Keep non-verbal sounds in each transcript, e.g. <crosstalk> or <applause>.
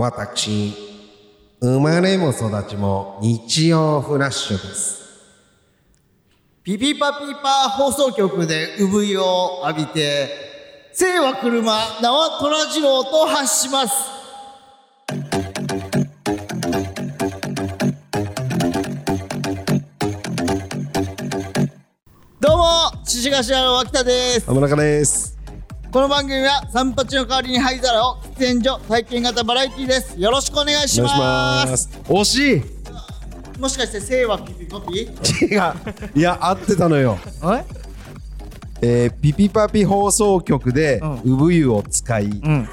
私、生まれも育ちも日曜フラッシュです。ピピパピパ放送局で産湯を浴びて、生は車、名は虎次郎と発します。どうも、獅子頭の脇田です。浜中です。この番組は三八の代わりに灰皿を喫煙所体験型バラエティです。よろしくお願いします。いします。惜しいもしかして生はピピパピ？違う。いや、合ってたのよ。え？えー、ピピパピ放送局でう産湯を使い、うん。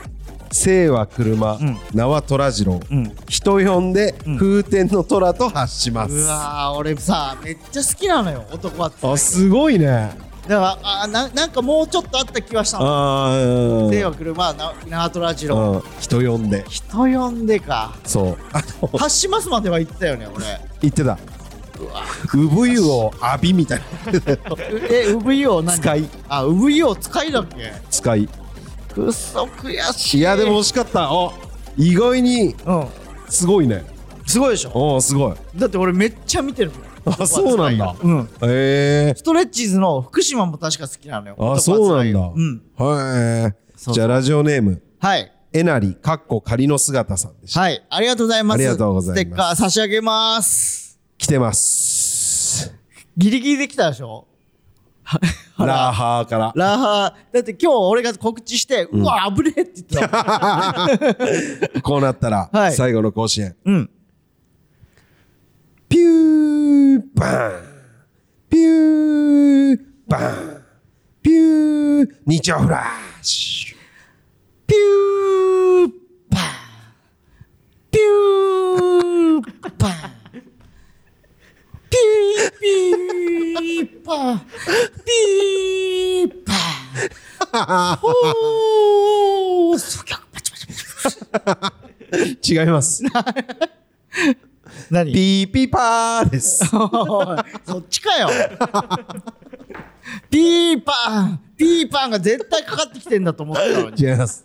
生は車、ん名は虎次郎、ん人呼んで風天の虎と発します。うわー俺さめっちゃ好きなのよ男はつあ、すごいね。だからあななんかもうちょっとあった気はしたのあー令和車なナートラジロうん、人呼んで。人呼んでかそう。あの、発しますまでは言ったよね俺言ってた。産湯を浴びみたいな。え産湯を何？使い。あ産湯を使いだっけ？使い。くっそ悔しいいや、でも惜しかった。お意外にうんすごいね。すごいでしょ？おすごい。だって俺めっちゃ見てるもんあそうなんだ。うん。へえストレッチーズの福島も確か好きなのよ。あ、そうなんだ。うん。じゃあ、ラジオネーム、はい。えなり、かっこ仮の姿さんでした。はい。ありがとうございます。ありがとうございます。ステッカー差し上げます。来てます。ギリギリできたでしょ？<laughs> ラーハーから。ラーハー。だって今日俺が告知して、うわ危ねえって言ってた <laughs> こうなったら、はい。最後の甲子園。うんピューバーンピューバーンピュー日曜フラッシュピューパーピューパーピーピーパーピーパーほー違います。何？ピーピーパーです。おいそっちかよ。ピーパーピーパーが絶対かかってきてんだと思ってたのに。違います。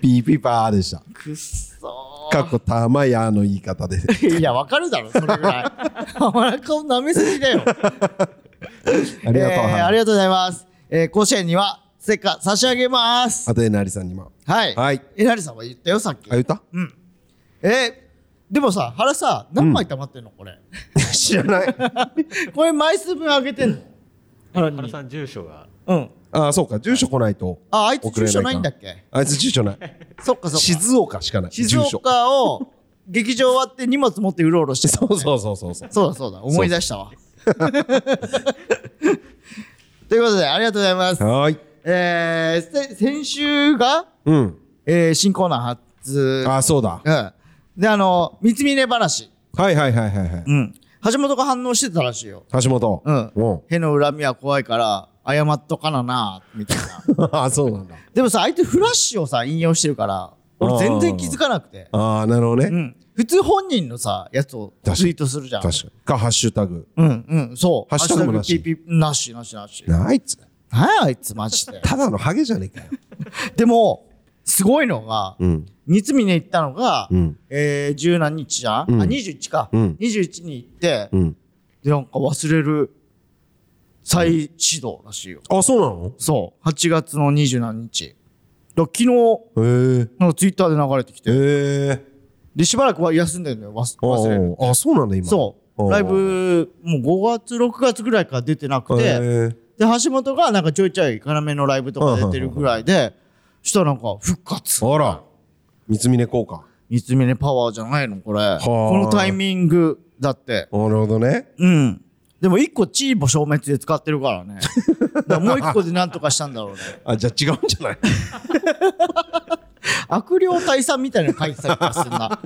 ピーピーパーでした。くっそかっこたまやの言い方で。ー <laughs> いやわかるだろそれぐらい。浜中を舐めすぎだよ。<laughs> ありがとう。えーありがとうございます、えー、甲子園にはステッカー差し上げます。あとえなりさんにも。はい。はい。えなりさんは言ったよさっき。あ、言った？えーでもさ原さ何枚溜まってんの？これ <laughs> 知らない。<laughs> これ枚数分あげてんの？原に原さん住所がうんあ、そうか。住所来ないと。ああいつ住所ないんだかっけ？あいつ住所ない。<laughs> そっかそっか静岡しかない。静住所。岡を劇場終わって荷物持ってうろうろしてたそうそうそうそうそう。そうだそうだ思い出したわということでありがとうございますはーい。えー、せ先週が、うん。えー、新コーナー初あ、そうだ。うんであの三つ峰話はいはいはいはいはい。うん橋本が反応してたらしいよ橋本。うんうん。への恨みは怖いから謝っとかななみたいな <laughs> あ、そうなんだ。でもさ相手フラッシュをさ引用してるから俺全然気づかなくてああ、なるほどね。うん普通本人のさやつをツイートするじゃん確かに。か、ハッシュタグ。うんうんそうハッシュタグもなしハッシュタグ PP なしなしなしなあいつ。何やあいつマジでただのハゲじゃねえかよ。<laughs> でもすごいのがうん。三峰行ったのが、うん。えー、十何日じゃん、うん。あ21か、うん。21に行って、うん。でなんか忘れる再始動らしいよ、あ、そうなの？そう。8月の二十何日。だ昨日。なんかツイッターで流れてきて。でしばらくは休んでるのよ忘忘れる。ああ、そうなんだ、今。そう。ライブもう5月6月ぐらいから出てなくて。で橋本がなんかちょいちょい要のライブとか出てるぐらいでしたらなんか復活。あら。三峰効果。三つ峰パワーじゃないの？これ。あ。このタイミングだって。なるほどね。うん。でも一個チーボ消滅で使ってるからね。<laughs> だからもう一個でなんとかしたんだろうね。あ、じゃあ違うんじゃない？<laughs> 悪霊退散みたいなの書いてた気がするな <laughs>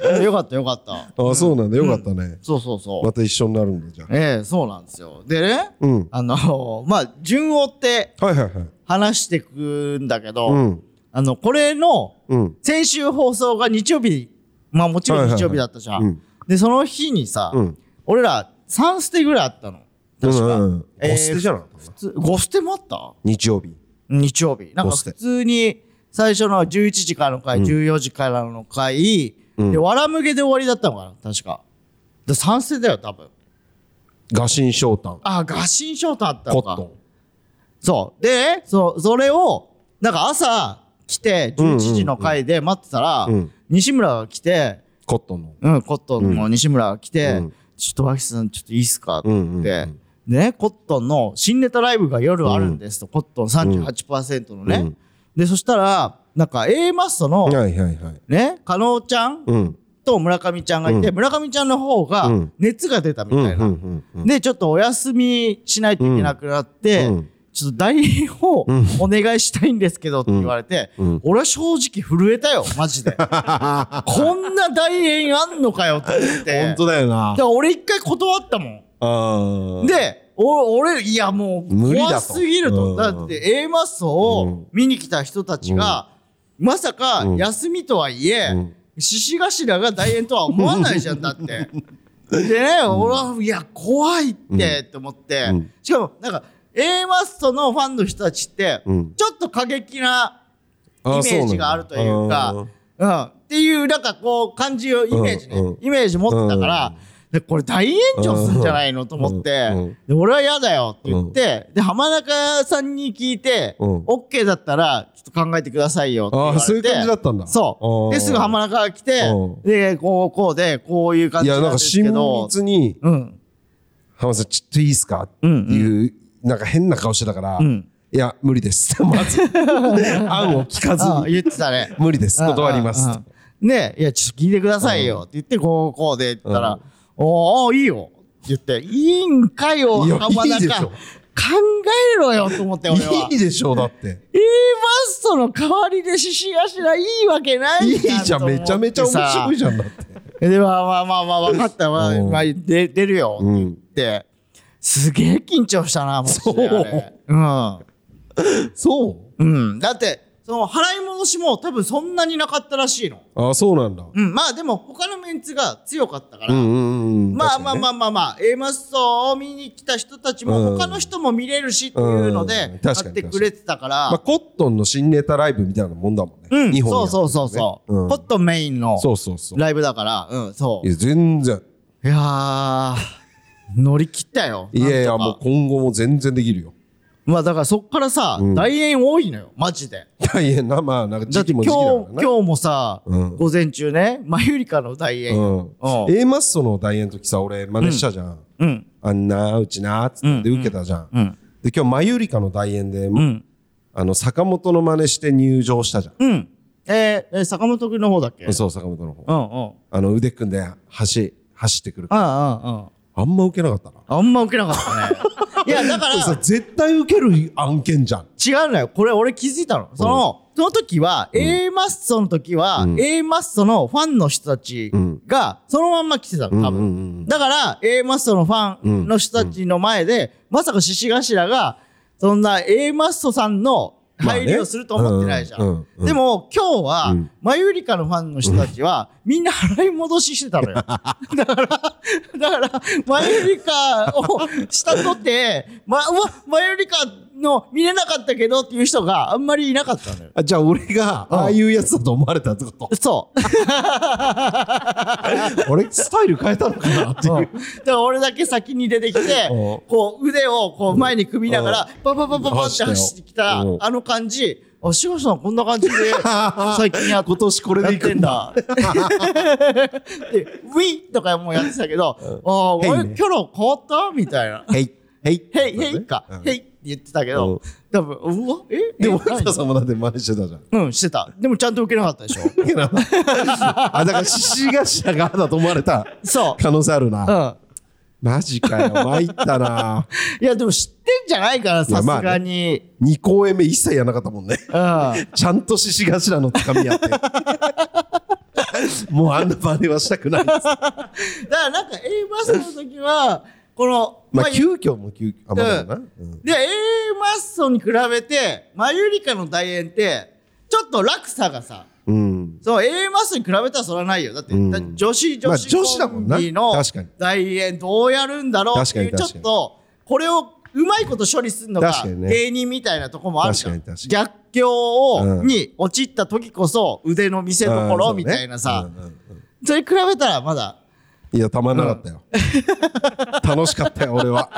<laughs> よかったよかったあ、そうなんだ。よかったね。そうそうそう、また一緒になるんだ、じゃあ。ええそうなんですよでねうん。あの <laughs> まあ順を追ってはいはいはい。話してくんだけど、うん。あのこれのうん。先週放送が日曜日まあもちろん日曜日だったじゃん、でその日にさ、うん。俺ら3ステぐらいあったの確か、うんうん。えーゴステじゃなかった？普通5ステもあった？日曜日。日曜日なんか5普通に最初の11時からの回、14時からの回、で、わらむげで終わりだったのかな確か。で、賛成だよ、多分。ガシン翔太あ、ガシンショートあったのか。コットン。そう。で、そう、それを、なんか朝来て、11時の回で待ってたら、うん。西村が来て、コットンの。うん、コットンの西村が来て、うん。ちょっと脇さん、ちょっといいっすか？ってう言って、んうんうん。でね、コットンの新ネタライブが夜あるんですと、コットン38%のね、うん。で、そしたら、なんか A マッソの、はいはいはい。ね、加納ちゃんうん。と村上ちゃんがいて、うん。村上ちゃんの方がうん。熱が出たみたいな。うんうんうんで、ちょっとお休みしないといけなくなって、うん。ちょっと代演をお願いしたいんですけどって言われて、うん。俺は正直震えたよ、マジで。<laughs> こんな代演あんのかよと思って。本当だよな。だから俺一回断ったもん。で、お俺、いやもう怖すぎると。うん。だって A マッソを見に来た人たちが、まさか休みとはいえ、うん。獅子頭が大演とは思わないじゃんだって。<laughs> でね、俺は、いや、怖いって、って思って、うん。しかも、なんか、A マストのファンの人たちって、うん。ちょっと過激なイメあージがあるというか、そううん。っていう、なんかこう、感じを、イメージね、うんうん。イメージ持ってたから、で、これ大炎上するんじゃないのと思って、で俺は嫌だよって言って、で、浜中さんに聞いて、うん。OK だったら、ちょっと考えてくださいよって言われて。あーそういう感じだったんだ。そう。で、すぐ浜中が来てう、で、こう、こうで、こういう感いやじなでなんんか親すけど、密にうん。「浜田さんちょっといいですか?」っていうなんか変な顔してたからん「いや無理です」<laughs> まず。案を聞かずに。言ってたね。「無理です。断ります」ねえ、いや、ちょっと聞いてくださいよって言って、こう、こうで言ったら、おー、いいよって言って、いいんかよ、浜中。いいでしょ考えろよと思って、俺は。いいでしょうだって A マストの代わりで獅子頭いいわけないいいじゃんめちゃめちゃ面白いじゃんだって <laughs> ゃん。で、まあまあまあまあ、分かったわ。うんまあ、で出るよって言って、すげえ緊張したな、もう。そううん。そううん。だって、その払い戻しも多分そんなになかったらしいの。あそうなんだ。うん。まあでも他のメンツが強かったから、うんうんうんまあまあまああまあまあ、A マストを見に来た人たちもうん。他の人も見れるしっていうのうんで、やってくれてたから、まあコットンの新ネタライブみたいなもんだもんね。うん、日本そうそうそうそう、うん。ポットメインのそうそうそう。ライブだから、うん、そう。いや全然。いやー、乗り切ったよ。いやいやもう今後も全然できるよまあだからそっからさ、うん大演多いのよ、マジで。大変なまあなんかだって今日、時期も時期だからな今日もさ、うん午前中ね、マユリカの大演。うんうん A マッソの大演の時さ俺真似したじゃんうん。あんなうちなつってで受けたじゃんうん。で今日マユリカの大演でうん。あの坂本の真似して入場したじゃうん。えー、えー坂本くんの方だっけ？んそう坂本の方うんうん。あの腕組んで走走ってくるああ、ああ、あんま受けなかったなあんま受けなかったね。いや、<laughs> だから、さ絶対受ける案件じゃん。違うのよ。これ俺気づいたの。その、その時は、A マッソの時は、うん。A マッソのファンの人たちが、そのまんま来てたの、多分。うんうんうんだから、A マッソのファンの人たちの前で、まさか獅子頭が、そんな A マッソさんの入りをすると思ってないじゃん。まあねうんうんうんでも、今日は、うんマユリカのファンの人たちは、みんな払い戻ししてたのよ。<laughs> だから、だから、マユリカをしたとって、ま、うわ、マユリカの見れなかったけどっていう人があんまりいなかったのよ。あじゃあ俺がああいうやつだと思われたってこと。そう。<laughs> 俺スタイル変えたのかなっていう。だから俺だけ先に出てきてうん、こう腕をこう前に組みながら、パパパパパって走ってきたうん、あの感じ、あ、しごさんこんな感じで <laughs> 最近やっ今年これでいくんだ。やってんだ。で、ウィーとかもうやってたけど、ああ、俺キャラ変わった？みたいな。へいへいヘイヘイか、ヘイ。って言ってたけうんど、多分、うわ、え？でもえ？森田さんもだって真似してたじゃんうん、してた。でもちゃんと受けなかったでしょ。<laughs> あだから獅子頭がだと思われたそ可能性あるなう。うん。マジかよ参ったな <laughs> いや、でも知ってんじゃないかな、さすがに。2公演目一切やらなかったもんねうん。ちゃんと獅子頭のつかみやって <laughs> もうあんな真似はしたくないですだからなんか A マッソの時は、この、まあゆ急遽も急あまあだな、うん。で、A マッソに比べて、マユリカの大演って、ちょっと落差がさ、うん。そう、A マッソに比べたらそれはないよ。だって、うん。だ女子、女子まあ女子だもんな。コンビの大演どうやるんだろうっていう、ちょっと、これをうまいこと処理するのが芸人みたいなとこもあるじゃん逆境を、うん。に陥った時こそ腕の見せ所みたいなさ、それ比べたらまだいや、たまんなかったよ。楽しかったよ、俺は。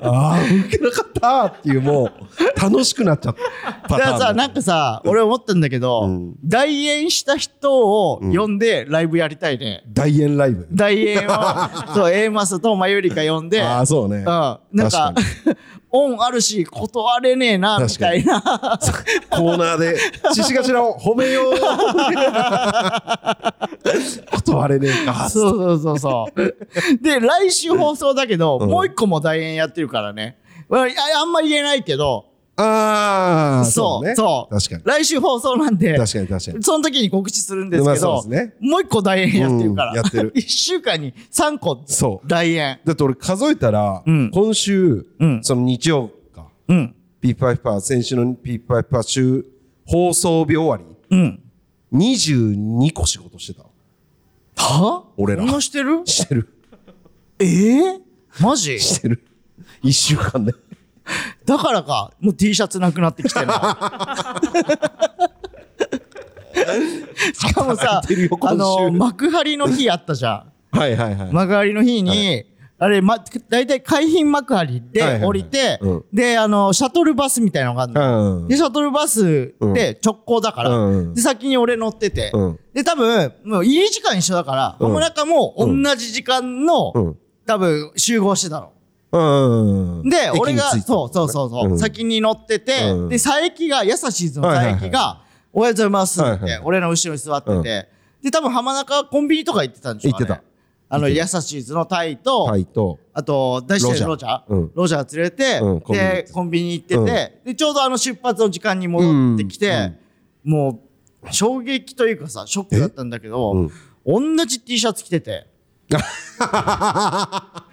ああ、受けなかったっていう、もう、楽しくなっちゃったパターンだ。だからさなんかさ俺思ったんだけど、うん代演した人を呼んでライブやりたいね、大演ライブ？代演をそう A マスとマユリカ呼んでああ、そうね。うん、なんか恩あるし断れねえなみたいな。<laughs> コーナーで、獅子頭を褒めよう。<laughs> 断れねえか。そうそうそうそう。で来週放送だけど、うん。もう一個も代演やってるからね。あんま言えないけどああ、そうね。そう。確かに。来週放送なんで確かに確かに。その時に告知するんですまあけど、そうですね。もう一個代演やってるから、うんやってる。<laughs> 1週間に3個。そう。代演だって俺数えたら、うん。今週、うん。その日曜か、うん。ピーパイパー、先週のピーパイパー週放送日終わり、うん。22個仕事してた。わ。は？俺ら。そんなしてる？してる。えー、マジ？してる。一週間で。だからかもう T シャツなくなってきてるの。<laughs> しかもさあ週の幕張の日あったじゃん。はいはいはい。幕張の日に、あれ、ま、大体海浜幕張はいはいではい。降りて、うん。で、あの、シャトルバスみたいなのがあるの。うんで、シャトルバスで直行だから、うんで、先に俺乗ってて、うん。で、多分、もう入り時間一緒だから、うん。浜中も同じ時間の、うん。多分集合してたの。うん。で、俺が、そうそうそうそう、ん。先に乗ってて、うん。で、佐伯が、やさしーずの佐伯が、はおはようございますって、はいはいはい。俺の後ろに座ってて、うん。で、多分浜中コンビニとか行ってたんでしょ行ってた。あれあの、やさしーずのタイと、タイと、あと、大してロロジャー。ジャー。うん。ロジャー連れて、うんコンビニで、コンビニ行ってて、うん。で、ちょうどあの出発の時間に戻ってきて、もう、衝撃というかさ、ショックだったんだけど、同じ T シャツ着てて、<laughs>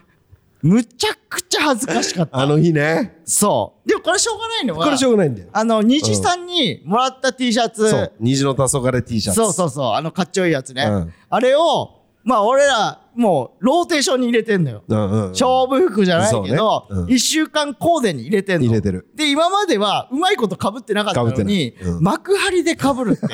むちゃくちゃ恥ずかしかった。あの日ね。そう。でもこれしょうがないのは、これしょうがないんだよ。あの、虹さんにもらった T シャツ、そう。虹の黄昏 T シャツ。そうそうそう、あのかっちょいいやつね。うんあれを、まあ俺ら、もう、ローテーションに入れてんのよ。うんうん。勝負服じゃないけどそうね、うん一、週間コーデに入れてんの。入れてる。で、今までは、うまいこと被ってなかったの被にうん幕張で被るって。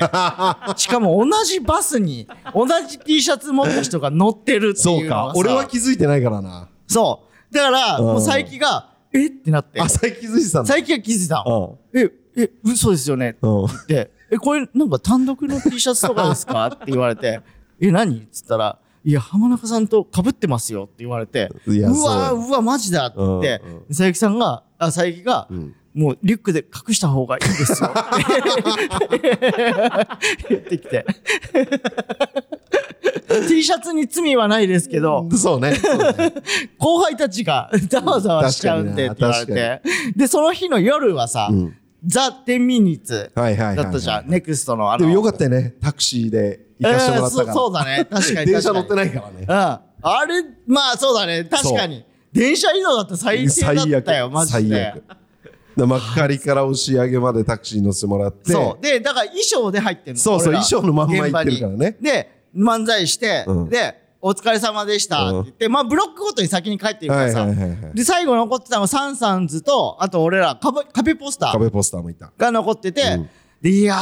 しかも同じバスに、同じ T シャツ持った人が乗ってるってそいううのがさ。。か俺は気づいてないからな。そう。だから、うん。もう佐伯が、え？ってなって。あ、最近気づいてたんだ。佐伯が気づいたの。うん。え、え、嘘ですよね？ってうん。言って、え、これなんか単独の T シャツとかですか？<laughs> って言われて、え、何？っつったら、いや、浜中さんと被ってますよって言われて、いうやわそう。うわ、マジだ。って。言ってうんうん、佐伯さんが、あ、佐伯が、ん。もうリュックで隠した方がいいですよって。<laughs> 言ってきて。T シャツに罪はないですけど、そうね。そうね後輩たちが <laughs> ざわざわしちゃうんでって言われて。で、その日の夜はさ、んザ・テンミニッツだったじゃん。ネクストのあの。でもよかったよね。タクシーで行かせてもらったから。えーそうそうだね。確かに。電車乗ってい。ないからね。うん。あれ、まあそうだね。確かに。電車移動だって最低だったよ、マジ最で悪。。で幕張から押し上げまでタクシー乗せてもらって。そう。で、だから衣装で入ってんの。そうそう衣装のまんま行ってるからねで、漫才して、うん。で、お疲れ様でしたって言って、まあブロックごとに先に帰ってるからさ。はいはいはいはい。で、最後残ってたのがサンサンズと、あと俺ら壁、壁ポスター。壁ポスターもいた。が残ってて、うん。でいや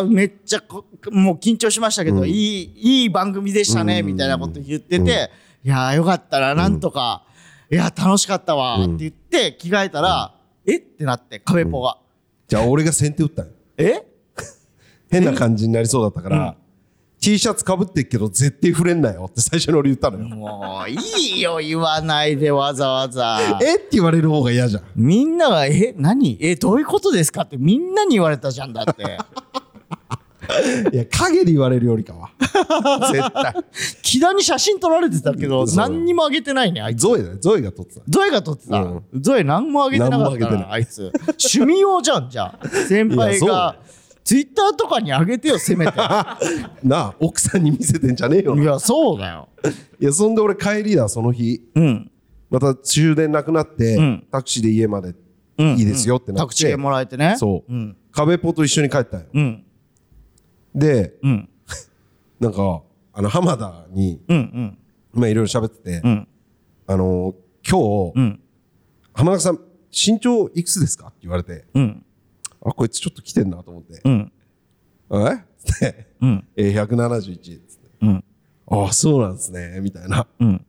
ー、めっちゃこもう緊張しましたけど、いい、いい番組でしたね、みたいなこと言ってて、いやーよかったらなんとか、いやー楽しかったわーって言って着替えたら、えってなって、壁ポが。じゃあ俺が先手打ったよ。え？<laughs> 変な感じになりそうだったから、T シャツかぶってっけど絶対触れんなよって最初に俺言ったのよ。もう、いいよ、言わないでわざわざ。<laughs> えって言われる方が嫌じゃん。みんなが、え、何？え、どういうことですかってみんなに言われたじゃんだって。<laughs> いや、影で言われるよりかは。絶対。<laughs> 木田に写真撮られてたけど、何にもあげてないね、あいつ。ゾエだよ。ゾエが撮ってた。ゾエが撮ってた、うんゾエ何もあげてなかったな、あいあいつ。趣味用じゃん、じゃあ。先輩が、ツイッターとかにあげてよ、<laughs> せめて。なあ、奥さんに見せてんじゃねえよな。いいや、そうだよ。や、そんで俺帰りだ、その日。うん。また終電なくなって、うんタクシーで家までうんいいですよってなって。タクシーもらえてね。そう、うん。壁ポと一緒に帰ったよ。うん。で、うん。<laughs> なんか、あの、浜田に、うん。うん。まあいろいろ喋ってて、うん。あの、今日、うん。浜中さん、身長いくつですかって言われて、うん。あ、こいつちょっと来てんなと思って、うん。え？<laughs> って、うん。えー、171つって。うん。ああ、そうなんですね。みたいな。うん。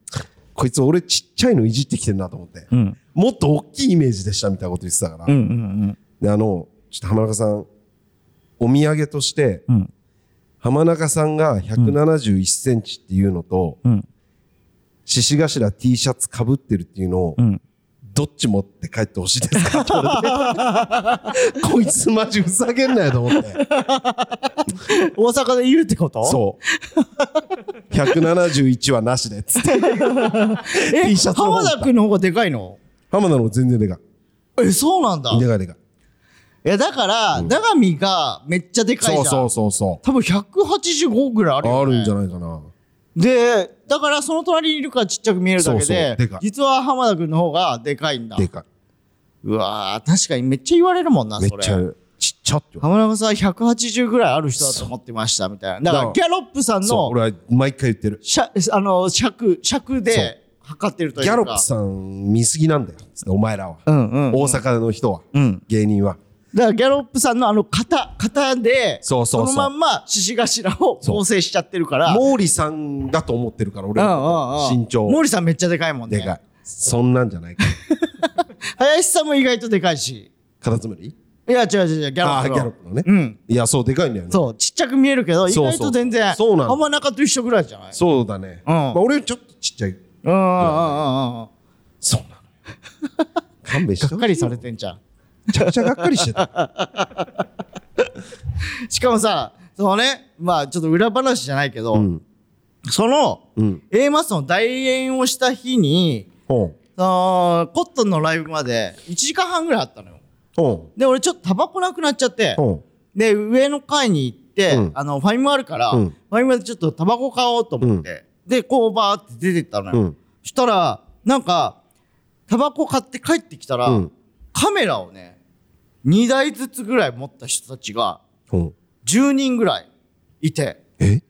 こいつ俺ちっちゃいのいじってきてんなと思って。うん。もっと大きいイメージでしたみたいなこと言ってたから。うん。うん。で、あの、ちょっと浜中さん、お土産として、うん。浜中さんが171センチっていうのと、うん。獅子頭 T シャツ被ってるっていうのを、うん。どっち持って帰ってほしいですか？って言われてこいつマジふざけんなよと思って。大阪でいるってこと？そう。171はなしでっつって。え T シャツの方浜田君の方がでかいの？浜田の方が全然でかえ、そうなんだ。い。でかいでかい。いや、だから、長見がめっちゃでかいじゃん。そうそうそうそ多分185ぐらいあるう。よ、ね。あるんじゃないかな。で、だからその隣にいるからちっちゃく見えるだけそうそう実は浜田君の方がでかいんだ。でかうわー確かにめっちゃ言われるもんな、い。めっそれ。ちゃちっちゃって浜中さん180ぐらいある人だと思ってましたみたいな。だからギャロップさんの俺は毎回言ってる。尺、あの、尺、尺で測ってるというか。ギャロップさん見すぎなんだよ。お前らは。うんうんうん。大阪の人は。うん。芸人は。だからギャロップさんのあの型、型で、そうそうのまんま獅子頭を構成しちゃってるから。毛利さんだと思ってるから、俺うんのうんうん。身長。毛利さんめっちゃでかいもんね。でかい。そんなんじゃないか。<laughs> 林さんも意外とでかいし。カタツムリ？いや、違う違う違う、ギャロップの。ギャロップのね。うん。いや、そう、でかいんだよね。そう、ちっちゃく見えるけど、意外と全然、そうなんだ浜中と一緒ぐらいじゃない？そうだね。うんまあ、俺ちょっとちっちゃい。うんうんうんうんうん。そうなの。勘弁してがっかりされてんじゃん。めちゃくちゃがっかりしてた。<laughs> しかもさ、そのね、まあちょっと裏話じゃないけど、うん。その、うん。A マスの代演をした日に、ほそのコットンのライブまで1時間半ぐらいあったのよ。で、俺ちょっとタバコなくなっちゃってで、上の階に行って、うんあの、ファイムあるから、うんファイムでちょっとタバコ買おうと思って、で、こうバーって出てったのう。よ。うん。そしたら、なんか、タバコ買って帰ってきたら、うんカメラをね、2台ずつぐらい持った人たちが、ほう。10人ぐらいいて、え？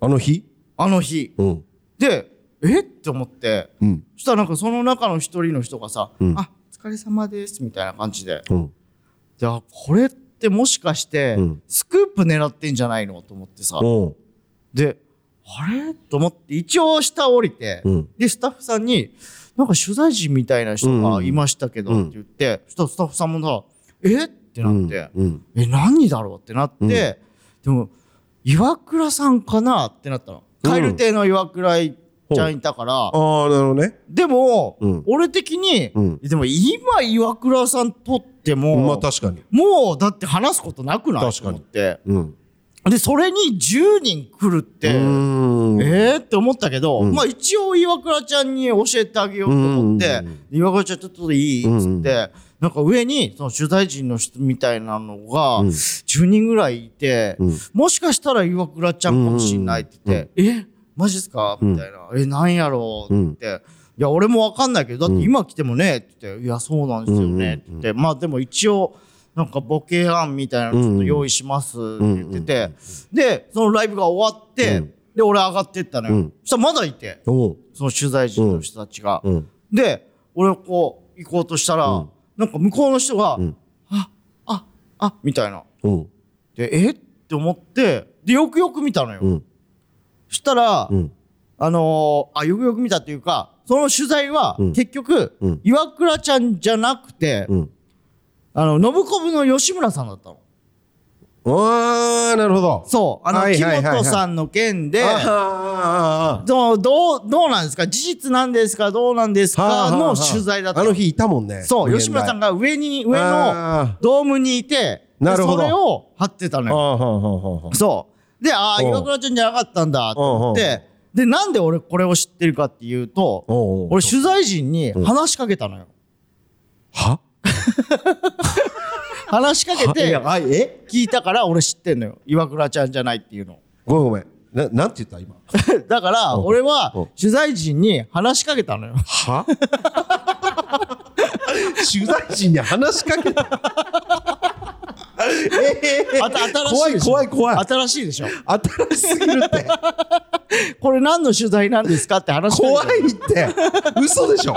あの日？あの日。うん。で、え？って思って、うん。そしたらなんかその中の一人の人がさ、うんあ、お疲れ様です、みたいな感じで。うん。じゃあ、これってもしかしてうん、スクープ狙ってんじゃないのと思ってさ。ほで、あれ？と思って、一応下降りて、うんで、スタッフさんに、なんか取材陣みたいな人がいましたけど、うんって言って、そしたらスタッフさんもさ、え？ってう。なって、うん。え、何だろう？ってなって、うん。でも、岩倉さんかな？ってなったの。うん。カエル亭の岩倉ちゃんいたから、ああ、なるほどね。でも、うん。俺的に、うん。でも今岩倉さん撮っても、まあ確かに。もうだって話すことなくない？確かに。と思って。うん。で、それに10人来るって。えー？って思ったけど、うん。まあ一応岩倉ちゃんに教えてあげようと思って、うん。岩倉ちゃんちょっといい？っつって、うんなんか上にその取材陣の人みたいなのがうん。10人ぐらいいて、うん。もしかしたら岩倉ちゃんかもしんないって言って、え？マジっすか？みたいな、え、なんやろう？って。言って、いや、俺もわかんないけど、だって今来てもね、って言って、いや、そうなんですよね、って言って、まあでも一応、なんかボケ案みたいなのちょっと用意しますって言ってて、で、そのライブが終わって、うん。で、俺上がってったのよ。うん。そしたらまだいて。その取材陣の人たちが。うん。で、俺こう、行こうとしたら、うんなんか向こうの人が、んあ、あ、あ、みたいな。うん。で、え？って思って、で、よくよく見たのよ。うん。そしたら、うん。あのーあ、よくよく見たっていうか、その取材は、うん結局、うん岩倉ちゃんじゃなくて、うん。あの、信子部の吉村さんだったの。ああ、なるほど。そう。あの、木はいはいはいはい本さんの件で、あどう、どう、どうなんですか？事実なんですか？どうなんですか？の取材だったの。あの日いたもんね。そう、吉村さんが。が上に、上のあドームにいて、でなるほどそれを貼ってたのよ。そう。で、ああ、うん岩倉ちゃんじゃなかったんだ、と思って、で、なんで俺これを知ってるかっていうと、俺取材陣に話しかけたのよ。は？<laughs> 話しかけていや、あえ？聞いたから俺知ってんのよ。岩倉ちゃんじゃないっていうの。ごめんごめん。な、なんて言った今？<laughs> だから、うん。俺はうん。取材陣に話しかけたのよ。は？<laughs> 取材陣に話しかけた？<laughs> えあた新しいでしょ。怖い怖い怖い。新しいでしょ。新しすぎるって。これ何の取材なんですかって話怖いって。嘘でしょ。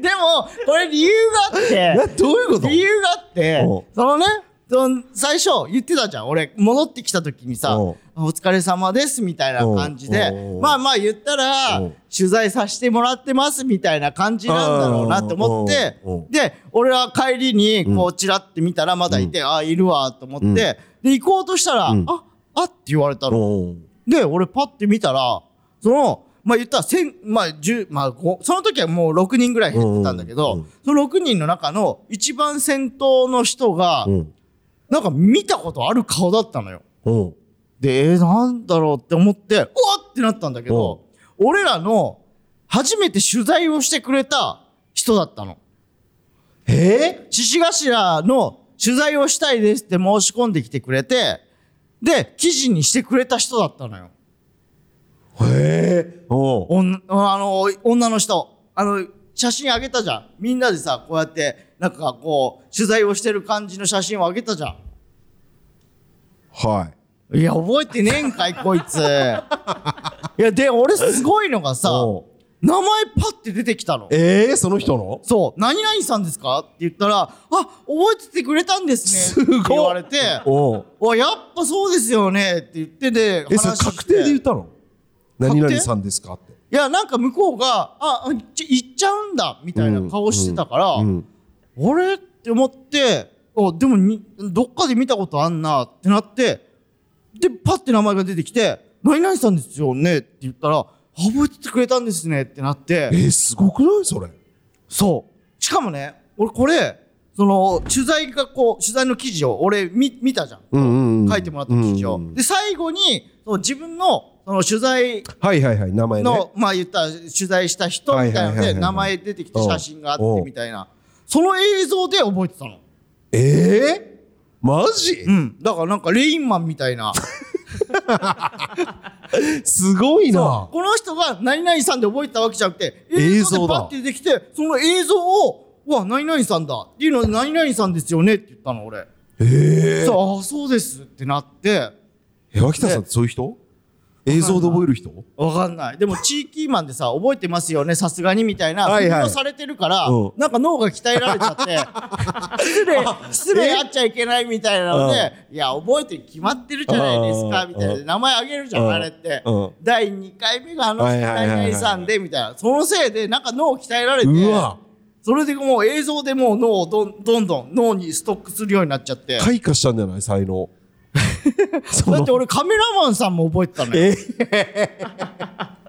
でも、これ理由があって、などういうこと？理由があって。そのね、その最初言ってたじゃん。俺、戻ってきた時にさ、お疲れ様ですみたいな感じでまあまあ言ったら取材させてもらってますみたいな感じなんだろうなって思ってで、俺は帰りにこうチラって見たらまだいて、あ、いるわと思って、で、行こうとしたら、うん。あ、あって言われたの。で、俺パッて見たら、その、まあ言ったら千、まあ十、まあごその時はもう6人ぐらい減ってたんだけど、その6人の中の一番先頭の人が、うん。なんか見たことある顔だったのよ。で、えー、なんだろうって思って、うわっってなったんだけど、俺らの初めて取材をしてくれた人だったの。え獅子頭の取材をしたいですって申し込んできてくれて、で、記事にしてくれた人だったのよ。ー、へえおうおんあの、女の人。あの、写真あげたじゃん。みんなでさ、こうやって、なんかこう、取材をしてる感じの写真をあげたじゃはいん。いや、覚えてねえんかい、こいつ。いや、で、俺すごいのがさ、名前パッて出てきたの。えー、その人の？そう、何々さんですか？って言ったら、あ、覚えててくれたんですね。すごい。って言われて、おう。おやっぱそうですよね。って言ってで、えそれ確定で言ったの？何定々さんですか？って。いや、なんか向こうが、あ、行っちゃうんだ、みたいな顔してたから、うん。あれ？って思って、あ、でもに、どっかで見たことあんなってなって、で、パッて名前が出てきて、何々さんですよね？って言ったら、あ覚えててくれたんですねってなって。え、ー、すごくない？それ。そう。しかもね、俺これ、その、取材がこう、取材の記事を俺見、見たじゃん。うんうんうん書いてもらった記事を。うんうんで、最後に、その自分の、その取材はいはいはい名前ね。の、まあ言ったら取材した人みたいなので、名前出てきて写真があってみたいな。その映像で覚えてたの。ええマジ、うん。だからなんかレインマンみたいな。<laughs> すごいな。この人が何々さんで覚えてたわけじゃなくて、映映像でパッて出てきて、その映像を、うわ、何々さんだ。っていうので、何々さんですよねって言ったの、俺。ええそう、あ、そうですってなって、え脇田さんってそういう人？映像で覚える人？わかんない。でも地域マンでさ、覚えてますよね、さすがにみたいな、はいされてるから、うん。なんか脳が鍛えられちゃって、<laughs> 失礼、失礼。あっちゃいけないみたいなので、いや、覚えてる決まってるじゃないですか、うんみたいな。名前あげるじゃん、うん。あれって。うん。第2回目があの人、さんで、みたいな。そのせいで、なんか脳を鍛えられて、それでもう映像でもう脳をどんどんどん脳にストックするようになっちゃって。開花したんじゃない？才能。そだって俺カメラマンさんも覚えてたのよ。え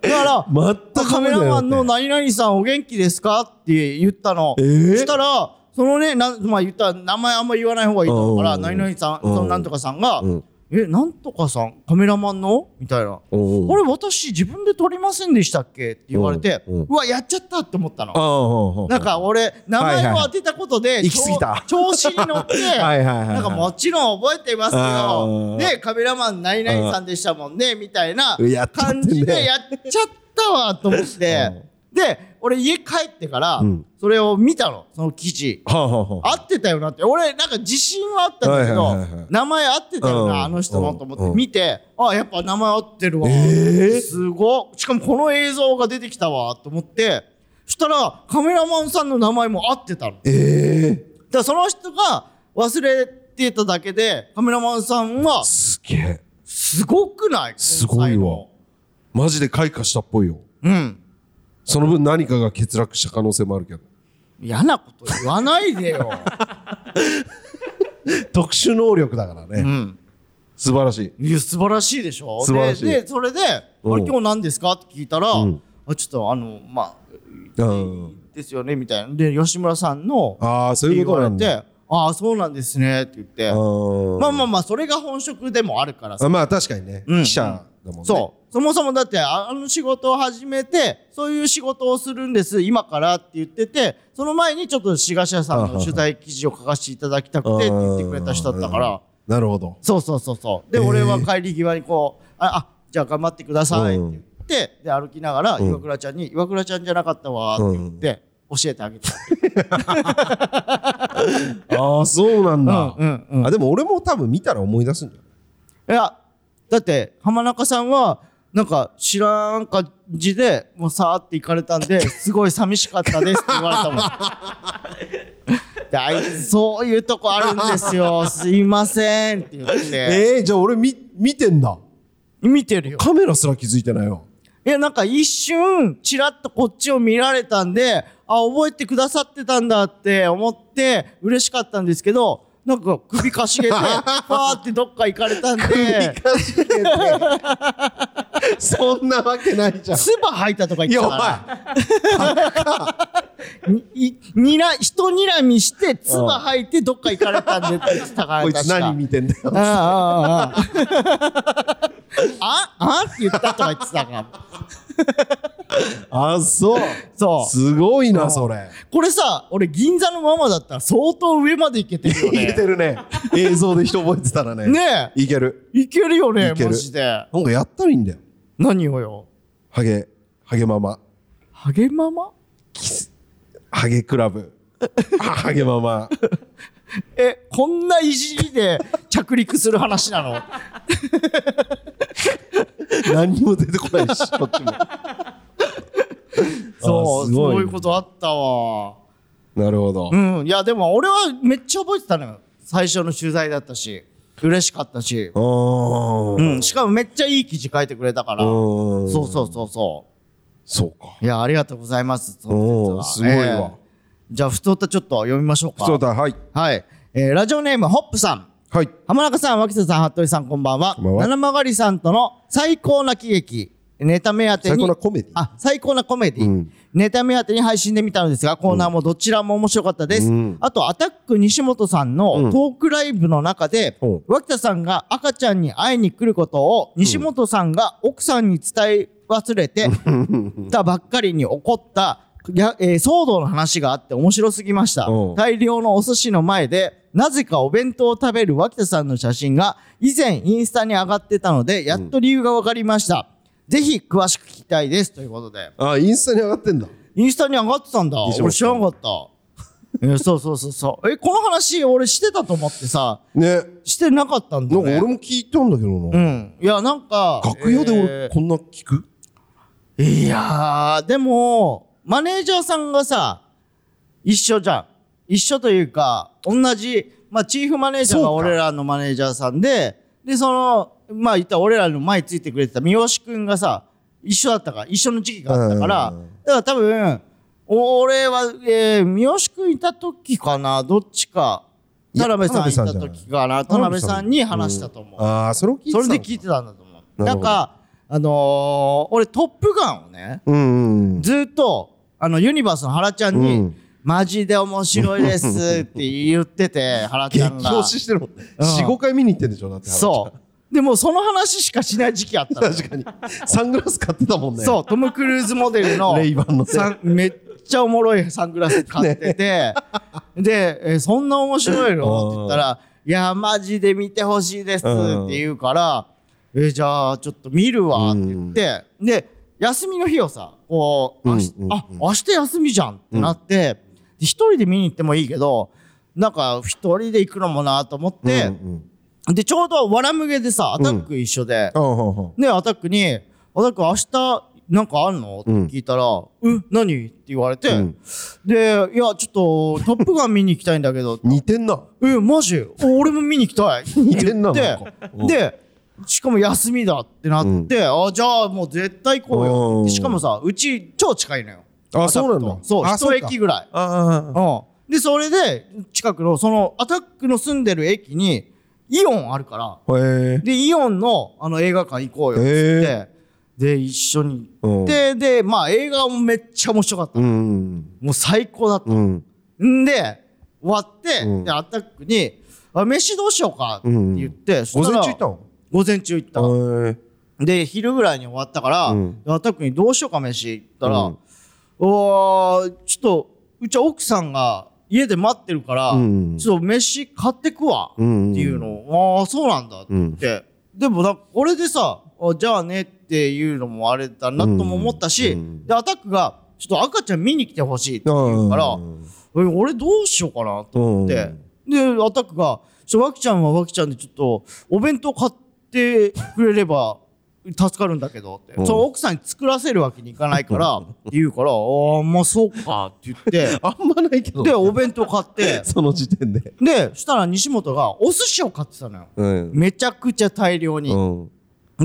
だから、全くカメラマンの何々さんお元気ですかって言ったの。えー？そしたら、そのね、なんまあ言ったら名前あんま言わない方がいいと思うから、うん何々さんそのなんとかさんが、うんえ、なんとかさん、カメラマンの？みたいな。てうんこれ私自分で撮りませんでしたっけ？って言われて、うわ、やっちゃったって思ったの。ああなんか俺、名前を当てたことで、い行き過ぎた。調調子に乗って、<laughs> なんかもちろん覚えてますあよ。ーで、カメラマン何々さんでしたもんね、みたいな感じでやっちゃったわと思って、<laughs> で、俺家帰ってからうん、それを見たの、その記事。合ってたよなって。俺、なんか自信はあったんだけど名前合ってたようんな、あの人のと思ってうん見て、あ、やっぱ名前合ってるわ。えー？すごい。しかもこの映像が出てきたわ、と思って、そしたらカメラマンさんの名前も合ってたの。だかええらその人が忘れてただけで、カメラマンさんはすげえすごくない？すごいわ。マジで開花したっぽいようん。その分何かが欠落した可能性もあるけど。嫌なこと言わないでよ。<laughs> 特殊能力だからね、うん。素晴らしい。いや、素晴らしいでしょ？素晴らしい。で、でそれで、あれうん今日何ですか？って聞いたら、うん。あちょっとあの、まあ、うん。ですよね、みたいな。で、吉村さんの、ああそういうことなんだ。ああ、そうなんですね、って言って。まあまあまあ、それが本職でもあるからさ。あまあ確かにね、うん。記者だもんね。そう。そもそもだって、ああの仕事を始めて、そういう仕事をするんです、今からって言ってて、その前にちょっと志賀社さんの取材記事を書かせていただきたくてって言ってくれた人だったから、なるほど。そうそうそうそう。で、俺は帰り際にこう、あ、あ、じゃあ頑張ってくださいって言って、で、歩きながら、うん。岩倉ちゃんに、岩倉ちゃんじゃなかったわって言って、教えてあげて。<laughs> ああそうなんだ、うんうんうん。あでも俺も多分見たら思い出すんじゃない？いや、だって、浜中さんは、なんか知らん感じで、もうさーって行かれたんで、<laughs> すごい寂しかったですって言われたもん。であいつそういうとこあるんですよ。すいませんって言って。えー、じゃあ俺見見てんだ見てるよ。カメラすら気づいてないよいや、なんか一瞬、ちらっとこっちを見られたんで、あ、覚えてくださってたんだって思って、嬉しかったんですけど、なんか首かしげて、<laughs> ファーってどっか行かれたんで、そんなわけないじゃん。唾吐いたとか言ってた前から。にい。にら、人にらみして、唾吐いてどっか行かれたんでって言ってたから、こいつ何見てんだよ。ああ、ああ、ああ。あ <laughs> あって言ったとか言ってたから。あそう。そう。すごいなそれ。これさ、俺銀座のままだったら相当上まで行けてるよいけね。<laughs> てるね。映像で人覚えてたらね。ねいける。え。いけるよねマジで。なんかやったらいいんだよ。何をよ。ハゲハゲママ。ハゲママ？ハゲクラブ。あ <laughs> ハゲママ。え、こんないじりで着陸する話なの？<laughs> 何にも出てこないし <laughs> こっちも <laughs> そう、あすごいそういうことあったわ。なるほどうん。いや、でも俺はめっちゃ覚えてたのよ。最初の取材だったし。嬉しかったし。うん。しかもめっちゃいい記事書いてくれたから。うんそうそうそうそそうかう。いや、ありがとうございます。そのおー説はすごいわええじゃあ、ふとったちょっと読みましょうか。そうだはいはい。えーラジオネーム、ホップさん。はい浜中さん、脇田さん、服部さん、こんばんは。こんばんは七曲りさんとの最高な喜劇、ネタ目当てに。最高なコメディあ、最高なコメディ。うんネタ目当てに配信で見たのですが、コーナーもどちらも面白かったです。うんあと、アタック西本さんのトークライブの中で、うん脇田さんが赤ちゃんに会いに来ることを、西本さんが奥さんに伝え忘れてたばっかりに起こった、やえー騒動の話があって面白すぎました。うん大量のお寿司の前で、なぜかお弁当を食べる脇田さんの写真が以前インスタに上がってたので、やっと理由が分かりました。ぜひ詳しく聞きたいです。ということで。あインスタに上がってんだインスタに上がってたんだ。俺知らなかった。えそうそうそうそう。え、この話俺してたと思ってさ、ねしてなかったんだね。なんか俺も聞いたんだけどう。なんいや、なんか。楽屋でえ俺こんな聞く？ーいやー、でも、マネージャーさんがさ、一緒じゃん。一緒というか、同じ、まあ、チーフマネージャーが俺らのマネージャーさんで、で、その、まあ、言ったら俺らの前についてくれてた三好くんがさ、一緒だったから、一緒の時期があったから、うんだから多分、俺は、えー、三好くんいた時かな、どっちか、田辺さんいた時かな、田辺さん。に話したと思う。ああそれを聞いてたのそれで聞いてたんだと思う。なんか、あのー俺、トップガンをね、うんうんうん。ずーっと、あの、ユニバースの原ちゃんに、うんマジで面白いですって言ってて、<laughs> 原ちゃん激が。推ししてるもんね。うん45回見に行ってんでしょだってそう。でも、その話しかしない時期あったの。<laughs> 確かに。サングラス買ってたもんね。そう、トム・クルーズモデルの <laughs> レイバンのね。サンめっちゃおもろいサングラス買ってて、で、えそんな面白いの？って言ったら、いや、マジで見てほしいですって言うから、えじゃあちょっと見るわって言って、で、休みの日をさ、こう、明日うんうんあ、明日休みじゃんってなって、で一人で見に行ってもいいけど、なんか一人で行くのもなと思って、うんうんで、ちょうどわらむげでさ、アタック一緒で、ああはで、アタックに、アタック明日、なんかあんのって聞いたら、うん、何って言われて、うん。で、いや、ちょっと、トップガン見に行きたいんだけど、<laughs> 似てんな。え、マジ？お俺も見に行きたい。<laughs> 似てんな言なんか。うんって、で、しかも休みだってなって、あ、じゃあもう絶対行こうよ。しかもさ、うち超近いのよ。あそうなんだ。そう、一駅ぐらい。で、それで、近くの、その、アタックの住んでる駅に、イオンあるから、へえで、イオンのあの映画館行こうよっつって、で、一緒に行って、で、まあ映画もめっちゃ面白かった。うんもう最高だった。うん。んで、終わって、うん。で、アタックに、あ、飯どうしようかって言って、そ午前中行ったの？午前中行った。へえで、昼ぐらいに終わったから、アタックにどうしようか飯って言ったら、うんちょっと、うちは奥さんが家で待ってるから、うん。ちょっと飯買ってくわってうんいうの。を、ああ、そうなんだって。言って、でもな、これでさ、あじゃあねっていうのもあれだなとも思ったし、うん。で、アタックが、ちょっと赤ちゃん見に来てほしいって言うから、俺どうしようかなと思って、で、アタックが、ちょ、ワキちゃんはワキちゃんでちょっと、お弁当買ってくれれば助かるんだけどって、うん。その奥さんに作らせるわけにいかないからって言うからああまあそうかって言って。あんまないけど。でお弁当買って。<laughs> その時点で。でそしたら西本がお寿司を買ってたのよ。うん。めちゃくちゃ大量に、うん。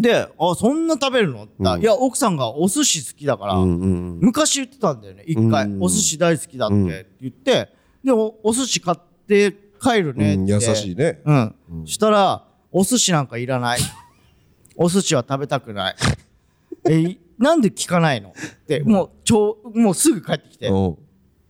で「あそんな食べるの?」ってうん。いや奥さんがお寿司好きだから、うんうん昔言ってたんだよね一回、うん。お寿司大好きだって言って、でおお寿司買って帰るねって、うん優しいね。うん、したらお寿司なんかいらないお寿司は食べたくない。<laughs> えいなんで聞かないの？ってもうちょもうすぐ帰ってきて。だかうん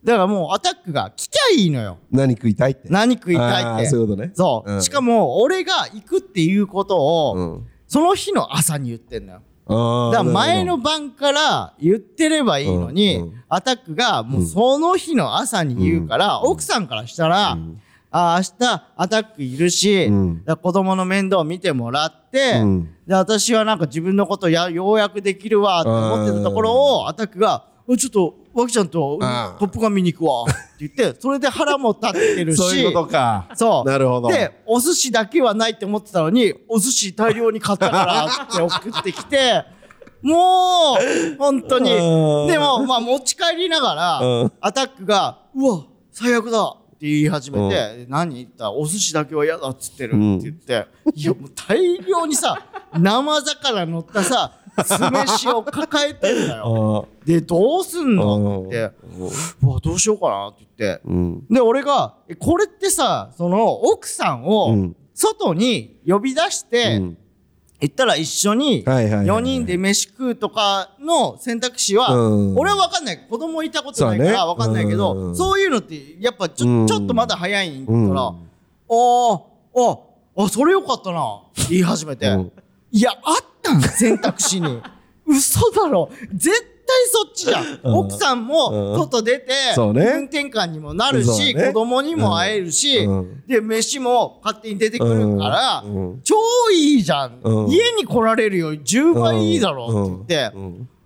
らもうアタックが聞きゃいいのよ。何食いたいって。何食いたいって。そういうことね。そう、うん。しかも俺が行くっていうことを、うん。その日の朝に言ってんのよ。だから前の晩から言ってればいいのに、うん。うん。アタックがもうその日の朝に言うから、奥さんからしたら、あ明日アタックいるし、うん。子供の面倒を見てもらって、うん。で私はなんか自分のことやようやくできるわって思ってたところをアタックが「おちょっと脇ちゃんとトップガン見に行くわ」って言って <laughs> それで腹も立ってるし。そういうことか。そう。なるほど。で、お寿司だけはないって思ってたのに、お寿司大量に買ったからって送ってきて、もう、本当に。うん。でも、まあ持ち帰りながら、うん。アタックが、うわ、最悪だ言い始めて、何？言ったらお寿司だけは嫌だっつってるって言って、いや、もう大量にさ、<laughs> 生魚乗ったさ、酢飯を抱えてんだあよ。ー <laughs> で、どうすんの？って。うわ、どうしようかなって言って、うん。で、俺が、えこれってさ、その、奥さんをうん、外に呼び出して、うん言ったら一緒に、はいはいはいはい。4人で飯食うとかの選択肢は、うん。俺は分かんない。子供いたことないから分かんないけど、うん。そういうのって、やっぱちょ、うん。ちょっとまだ早いから、うん。ああ、ああ、それよかったな、言い始めて、うん。いや、あったん、選択肢に。<laughs> 嘘だろ。絶対そっちじゃん。うん。奥さんもうん。外出て、そうね。気分転換にもなるし、子供にも会えるし、うん。で、飯も勝手に出てくるから、超いいじゃん,、うん。家に来られるより10倍いいだろって。言って、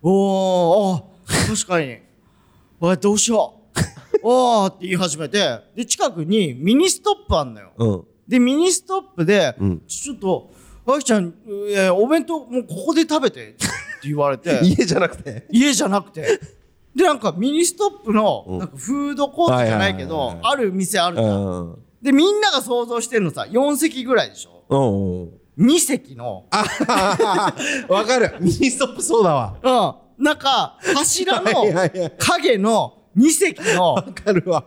おー、あ確かに。<laughs> おい、どうしよう。<laughs> おーって言い始めて、で、近くにミニストップあんのよ。うん。で、ミニストップで、うん。ちょっと、あきちゃん、えーお弁当もうここで食べて言われて、<laughs> 家じゃなくて？家じゃなくて。で、なんかミニストップの、うん。なんかフードコートじゃないけどある店あるじゃん。うんで、みんなが想像してるのさ、4席ぐらいでしょ。うんうん ?2 席の、あ <laughs> わかる。ミニストップそうだわ。うん、なんか、柱の影の2席の、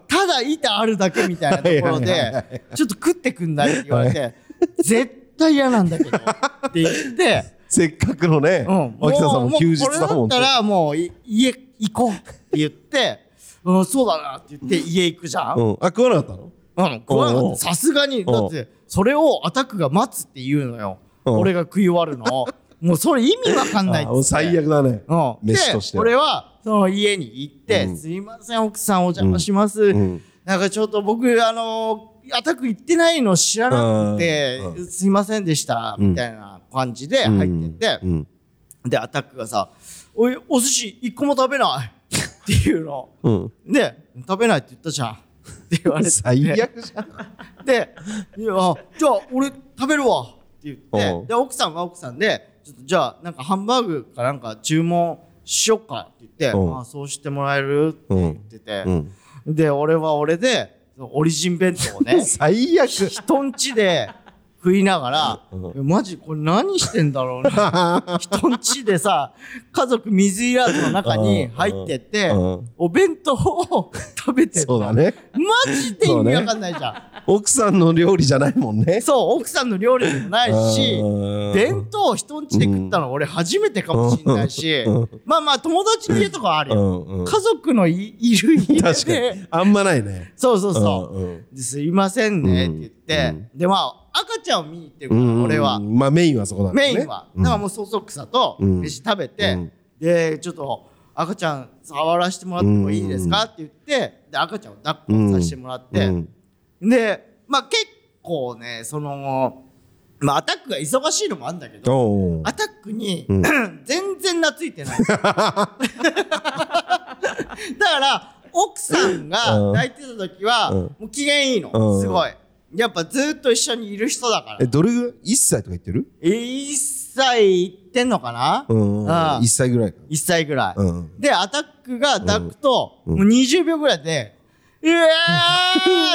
ただ板あるだけみたいなところで、ちょっと食ってくんないって言われて、絶対嫌なんだけど、って言って、せっかくのねうん、脇田さんも休日だだもんったらもうい家行こうって言って、<laughs> うん、そうだなって言って家行くじゃん。うん。あ食わなかったの？うん、食わなかった。さすがに、だって、それをアタックが待つって言うのよ。うん。俺が食い終わるの。を。<laughs> もうそれ意味わかんないっつっ最悪だね。うん。飯としてで、俺は、その家に行って、うん。すいません、奥さんお邪魔します。ん。なんかちょっと僕、あのアタック行ってないの知らなくて、うすいませんでした、ん。みたいな感じで入ってって、うん。で、アタックがさ、おい、お寿司一個も食べないっていうの。うん。で、食べないって言ったじゃん。って言われて。最悪じゃん。で、いや、あじゃあ俺食べるわ。って言って。う、ん。で、奥さんは奥さんで、ちょっとじゃあなんかハンバーグかなんか注文しよっかって言って、うん。ああ、そうしてもらえる？って言ってて、うん。で、俺は俺で、オリジン弁当をね、<laughs> 最悪。人んちで食いながら、うマジこれ何してんだろうな。<laughs> 人んちでさ、家族水いらずの中に入ってってうん、お弁当を食べてるそうだね。マジで意味わかんないじゃん。奥さんの料理じゃないもんね。そう、奥さんの料理でもないしうん、弁当を人ん家で食ったの俺初めてかもしれないし、まあまあ友達の家とかはあるうよ。家族のいいる家確かでに、あんまないね。そうそうそう。すいませんねって言って、でまあ赤ちゃんを見に行ってるから、うん。俺は。まあメインはそこだね。メインは。だからもうそそくさとうん。飯食べて、うん。で、ちょっと赤ちゃん触らせてもらってもいいですか？って言って、で、赤ちゃんを抱っこさせてもらって、うん。で、まあ結構ね、その、まあアタックが忙しいのもあるんだけど、アタックに、ん。<clears throat> 全然懐いてない。<laughs> だから、奥さんがうん。抱いてた時は、うん。もう機嫌いいの、うん。すごい。やっぱずっと一緒にいる人だからえ。どれぐらい？1歳とか言ってる？え1歳いってんのかな？うん。あ1歳ぐらいか。1歳ぐらい。うん。で、アタックが抱くと、もう20秒ぐらいで、<laughs> うわ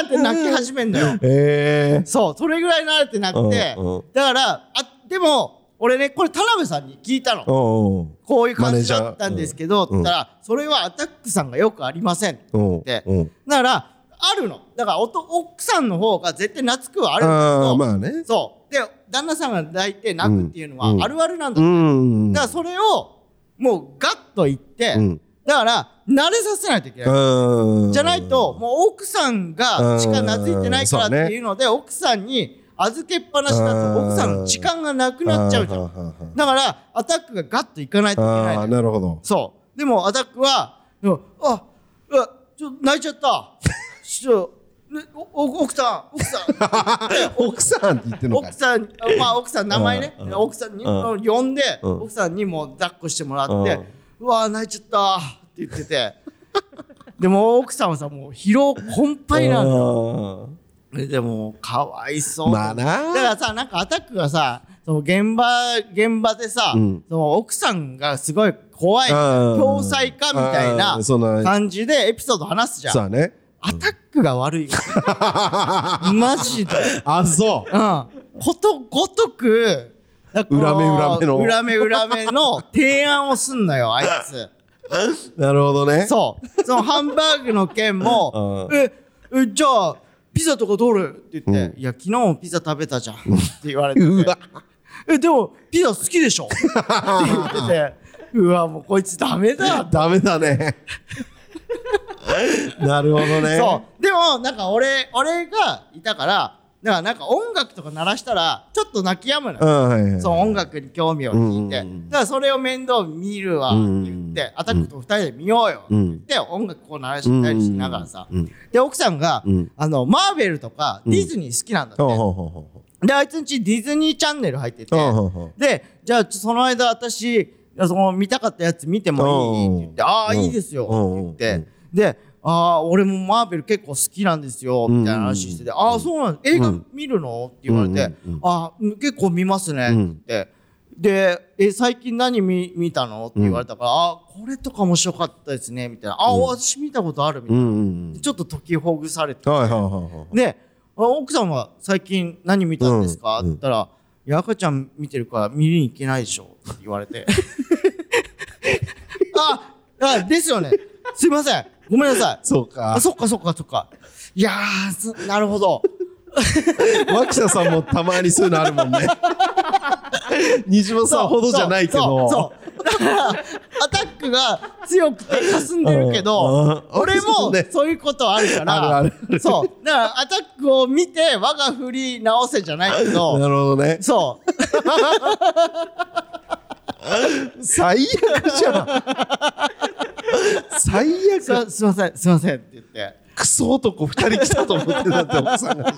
ーって泣き始めんのよ。<laughs> ええ。そう、それぐらい慣れてなくてうんうん、だから、あ、でも、俺ね、これ田辺さんに聞いたの。こういう感じだったんですけど、マネージャーったら、それはアタックさんがよくありませんってだから、あるの。だからおと、奥さんの方が絶対懐くはあるんだけあど、あ、まあね。そう。で、旦那さんが抱いて泣くっていうのはうんあるあるなんだ。うん。だからそれを、もうガッと言って、うんだから、慣れさせないといけない。うん。じゃないと、もう奥さんがしか懐いてないからっていうので、奥さんに預けっぱなしだと奥さんの時間がなくなっちゃうじゃん。ん。だから、アタックがガッといかないといけない。なるほど。そう。でも、アタックは、うんあ、うわちょっと泣いちゃった。ちょ、ねおお奥さん、奥さん、<laughs> 奥さんって言ってんのか。奥さん、まあ奥さん名前ね。うん。う、ん。奥さんにうん。呼んで、うん。奥さんにも抱っこしてもらってうわ泣いちゃったって言ってて、でも奥さんはさ、もう疲労困憊なんだ。よ。よ。でも、かわいそう。まあな。だからさ、なんかアタックがさ、その現場、現場でさ、うん。その奥さんがすごい怖い、うん。共済かみたいうなん。そんな感じでエピソード話すじゃん。そうだね。アタックが悪いよ。<laughs> マジで。あ、そう。うん。ことごとく、裏目裏目の裏目裏目の提案をすんのよ、あいつ。なるほどね。そう。そのハンバーグの件も、うえ、え、じゃあ、ピザとかどれって言って、いや、昨日もピザ食べたじゃん。って言われてて。うわ。え、でも、ピザ好きでしょ？って言ってて、<laughs> うわ、もうこいつダメだ。ダメだね。<laughs> なるほどね。そう。でも、なんか俺、俺がいたから、だからなんか音楽とか鳴らしたら、ちょっと泣き止むのよ。うん、はいはい。その音楽に興味を引いて、うんうんうん。だからそれを面倒見るわって言って、アタックと二人で見ようよって言って、音楽こう鳴らしたりしながらさ、うんで奥さんが、うん。あのマーベルとかディズニー好きなんだって、ほうほうほうほであいつんちディズニーチャンネル入ってて、でじゃあその間私その見たかったやつ見てもいいって言って、ああうんいいですようん。って言って、でああ俺もマーベル結構好きなんですよみたいな話してて、ああそうなん映画見るの？って言われて、うん。うん。うん。ああ結構見ますねって言って、でえ最近何見見たの？って言われたから、ああこれとか面白かったですねみたいな。ああ、私見たことあるみたいな、うんうんうん。ちょっと解きほぐされて、はいはいはいはい。であ奥さんは最近何見たんですか、うん。って言ったら「いや赤ちゃん見てるから見に行けないでしょ」って言われて。<laughs> ああですよね。すいません。ごめんなさい。そうか。あ。そっかそっかそっか。いやなるほど。<laughs> 脇田さんもたまにそういうのあるもんね。<laughs> 西本さんほどじゃないけど。そうそうだからアタックが強くて霞んでるけどうん。俺も <laughs> ね。そういうことあるからそう。だからアタックを見て我が振り直せじゃないけど <laughs> なるほどね。そう。<laughs> 最悪じゃん。最悪。すすいませんすいませんって言ってクソ男二人来たと思ってたって奥さんが。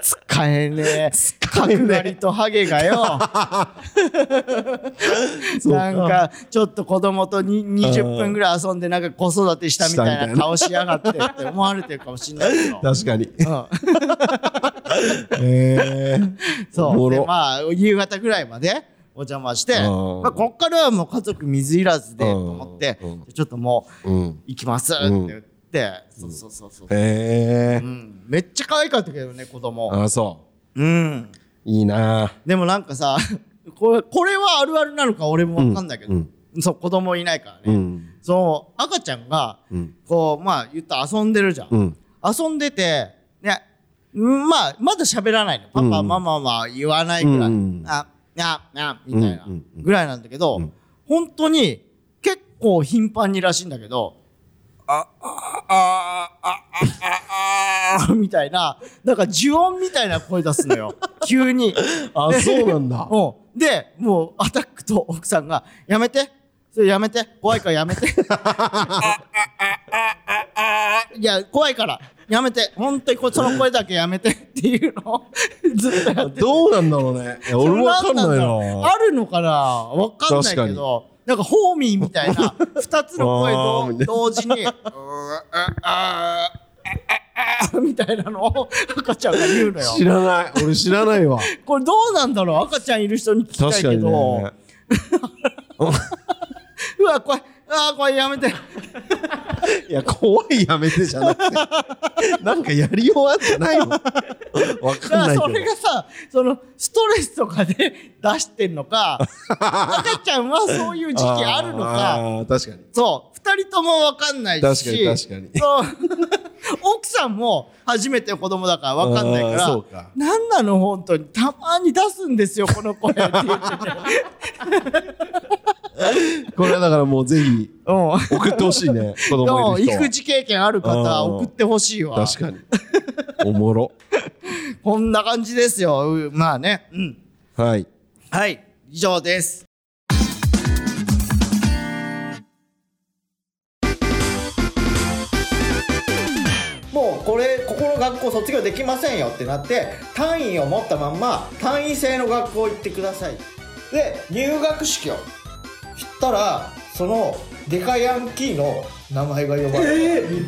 使えねえ。角刈りとハゲがよ。<laughs> なんかちょっと子供とに20分ぐらい遊んでなんか子育てしたみたいな顔しやがってって思われてるかもしれないけど、確かに。うん、<laughs> ええ。そう。でまあ夕方ぐらいまでお邪魔して、うん。まあ、こっからはもう家族水入らずでとうん思って、うん。ちょっともううん。行きますって言って、そうそうそうそう、ええう。ん、めっちゃ可愛かったけどね子供。あ、そう。ん。う。いいな。でもなんかさ <laughs> これこれはあるあるなのか俺もわかんないけど、うん。そう子供いないからね、うん。その赤ちゃんがうん。こうまあ言ったら遊んでるじゃん、うん。遊んでてねうんまあまだ喋らないの。パパ、うん。ママは言わないぐらい、うん。あああみたいなうんうんうん。ぐらいなんだけど、うん。本当に結構頻繁にらしいんだけどあああああああみたいななんか呪音みたいな声出すのよ急に。あ、そうなんだ。うんで、もうアタックと奥さんが、やめて。それやめて。怖いからやめて。いや、怖いから。やめて。本当にこその声だけやめてっていうのをずっとやってどうなんだろうね。いや俺もわかんないそれ何だろうな。あるのかなわかんないけど、なんかホーミーみたいな <laughs> 二つの声と同時に、<laughs> うーあああーみたいなのを赤ちゃんが言うのよ。知らない。俺知らないわ。これどうなんだろう？赤ちゃんいる人に聞きたいけど、ね。<laughs> うわこれあーこれやめて。<laughs> いや怖いやめてじゃなくて。<laughs> なんかやりようあんじゃないの。わだかんないけど。れがさそのストレスとかで <laughs> 出してんのか赤ちゃんはそういう時期あるのか。あー確かに。そう。二人とも分かんないし。確かに確かに。そう奥さんも初めて子供だから分かんないからか。何なの本当にたまに出すんですよこの声って言ってて。<laughs> これはだからもうぜひうん送ってほしいね <laughs> 子供い育児経験ある方うん。送ってほしいわ。確かに。おもろ。<laughs> こんな感じですよ。うまあね。うん。はい。はい。以上ですもうこれここの学校卒業できませんよってなって単位を持ったまんま単位制の学校行ってください。で入学式を。したらそのデカヤンキーの名前が呼ばれる、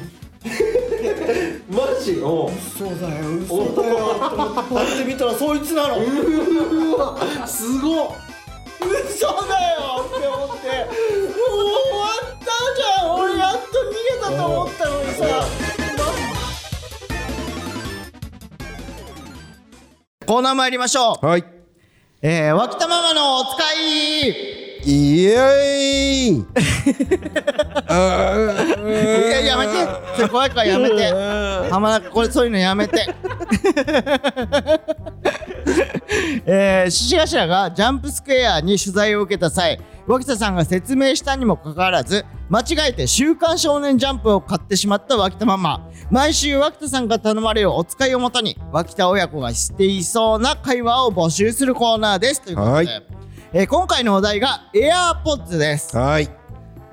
マジお嘘だよ嘘だよと思ってパッて見たらそいつなのうわすごっ嘘だよって思って。もう終わったじゃん。俺やっと逃げたと思ったのにさコーナー参りましょう。はい。えー、脇田ママのお使い。イエーイ。あ <laughs> いややめて。それ怖いからやめて。浜中これそういうのやめて。<laughs> えー、獅子頭がジャンプスクエアに取材を受けた際脇田さんが説明したにもかかわらず間違えて「週刊少年ジャンプ」を買ってしまった脇田ママ毎週脇田さんが頼まれるお使いをもとに脇田親子がしていそうな会話を募集するコーナーです。ということで、はい。えー今回のお題が AirPods です。はい。